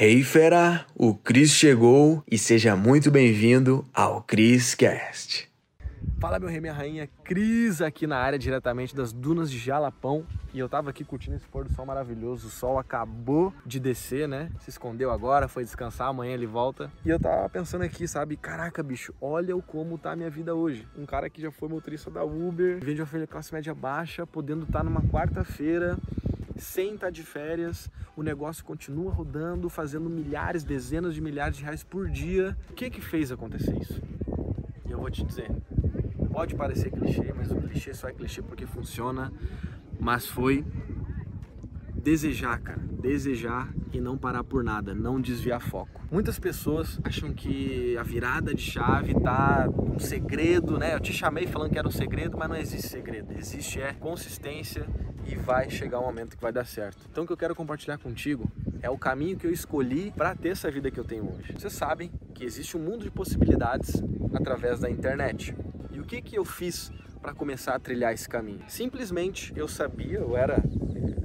Hey fera, o Cris chegou e seja muito bem-vindo ao Cris Cast. Fala meu rei, minha rainha, Cris aqui na área diretamente das dunas de Jalapão e eu tava aqui curtindo esse pôr do sol maravilhoso, o sol acabou de descer, né? Se escondeu agora, foi descansar, amanhã ele volta. E eu tava pensando aqui, sabe, caraca bicho, olha o como tá a minha vida hoje. Um cara que já foi motorista da Uber, vende uma classe média baixa, podendo estar tá numa quarta-feira sem estar de férias, o negócio continua rodando, fazendo milhares, dezenas de milhares de reais por dia. O que que fez acontecer isso? E eu vou te dizer, pode parecer clichê, mas o clichê só é clichê porque funciona, mas foi desejar, cara, desejar e não parar por nada, não desviar foco. Muitas pessoas acham que a virada de chave tá um segredo, né? Eu te chamei falando que era um segredo, mas não existe segredo. Existe é consistência e vai chegar um momento que vai dar certo. Então o que eu quero compartilhar contigo é o caminho que eu escolhi para ter essa vida que eu tenho hoje. Vocês sabem que existe um mundo de possibilidades através da internet. E o que que eu fiz para começar a trilhar esse caminho? Simplesmente eu sabia, eu era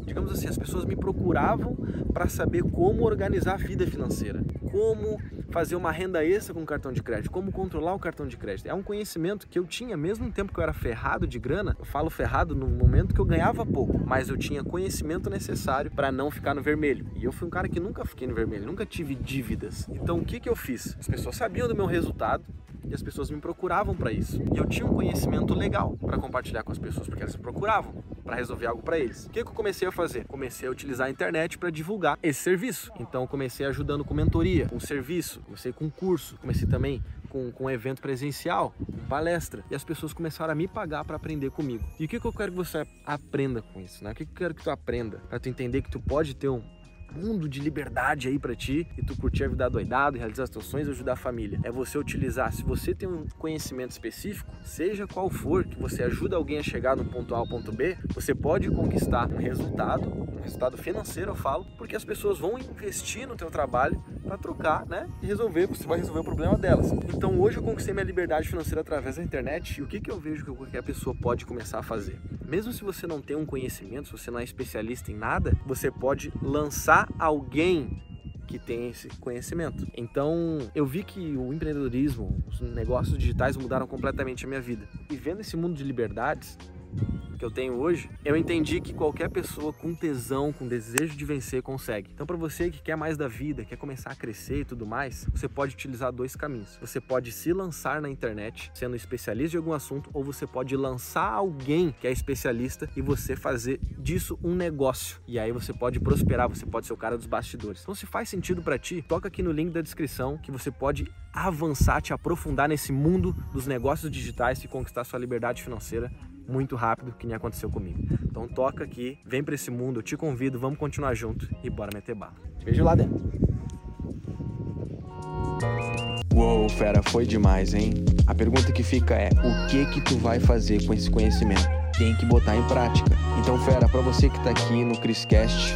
digamos assim, as pessoas me procuravam para saber como organizar a vida financeira, como fazer uma renda extra com o cartão de crédito, como controlar o cartão de crédito. É um conhecimento que eu tinha, mesmo no tempo que eu era ferrado de grana, eu falo ferrado no momento que eu ganhava pouco, mas eu tinha conhecimento necessário para não ficar no vermelho. E eu fui um cara que nunca fiquei no vermelho, nunca tive dívidas. Então o que, que eu fiz? As pessoas sabiam do meu resultado, e as pessoas me procuravam para isso. E eu tinha um conhecimento legal para compartilhar com as pessoas, porque elas me procuravam para resolver algo para eles. O que, que eu comecei a fazer? Comecei a utilizar a internet para divulgar esse serviço. Então comecei ajudando com mentoria, com serviço, comecei com curso, comecei também com, com evento presencial, com palestra. E as pessoas começaram a me pagar para aprender comigo. E o que, que eu quero que você aprenda com isso? Né? O que, que eu quero que tu aprenda? Para tu entender que tu pode ter um, mundo de liberdade aí para ti e tu curtir a vida doidado, realizar as teus sonhos e ajudar a família. É você utilizar, se você tem um conhecimento específico, seja qual for, que você ajuda alguém a chegar no ponto A ao ponto B, você pode conquistar um resultado, um resultado financeiro, eu falo, porque as pessoas vão investir no teu trabalho para trocar, né? E resolver, você vai resolver o problema delas. Então hoje eu conquistei minha liberdade financeira através da internet e o que, que eu vejo que qualquer pessoa pode começar a fazer? Mesmo se você não tem um conhecimento, se você não é especialista em nada, você pode lançar alguém que tem esse conhecimento. Então, eu vi que o empreendedorismo, os negócios digitais mudaram completamente a minha vida. E vendo esse mundo de liberdades, que eu tenho hoje, eu entendi que qualquer pessoa com tesão, com desejo de vencer, consegue. Então, para você que quer mais da vida, quer começar a crescer e tudo mais, você pode utilizar dois caminhos. Você pode se lançar na internet, sendo especialista de algum assunto, ou você pode lançar alguém que é especialista e você fazer disso um negócio. E aí você pode prosperar, você pode ser o cara dos bastidores. Então, se faz sentido para ti, toca aqui no link da descrição que você pode avançar, te aprofundar nesse mundo dos negócios digitais e conquistar sua liberdade financeira muito rápido, que nem aconteceu comigo. Então toca aqui, vem para esse mundo, eu te convido, vamos continuar junto e bora meter bala. Te vejo lá dentro. Uou, fera, foi demais, hein? A pergunta que fica é: o que que tu vai fazer com esse conhecimento? Tem que botar em prática. Então, fera, para você que tá aqui no Criscast,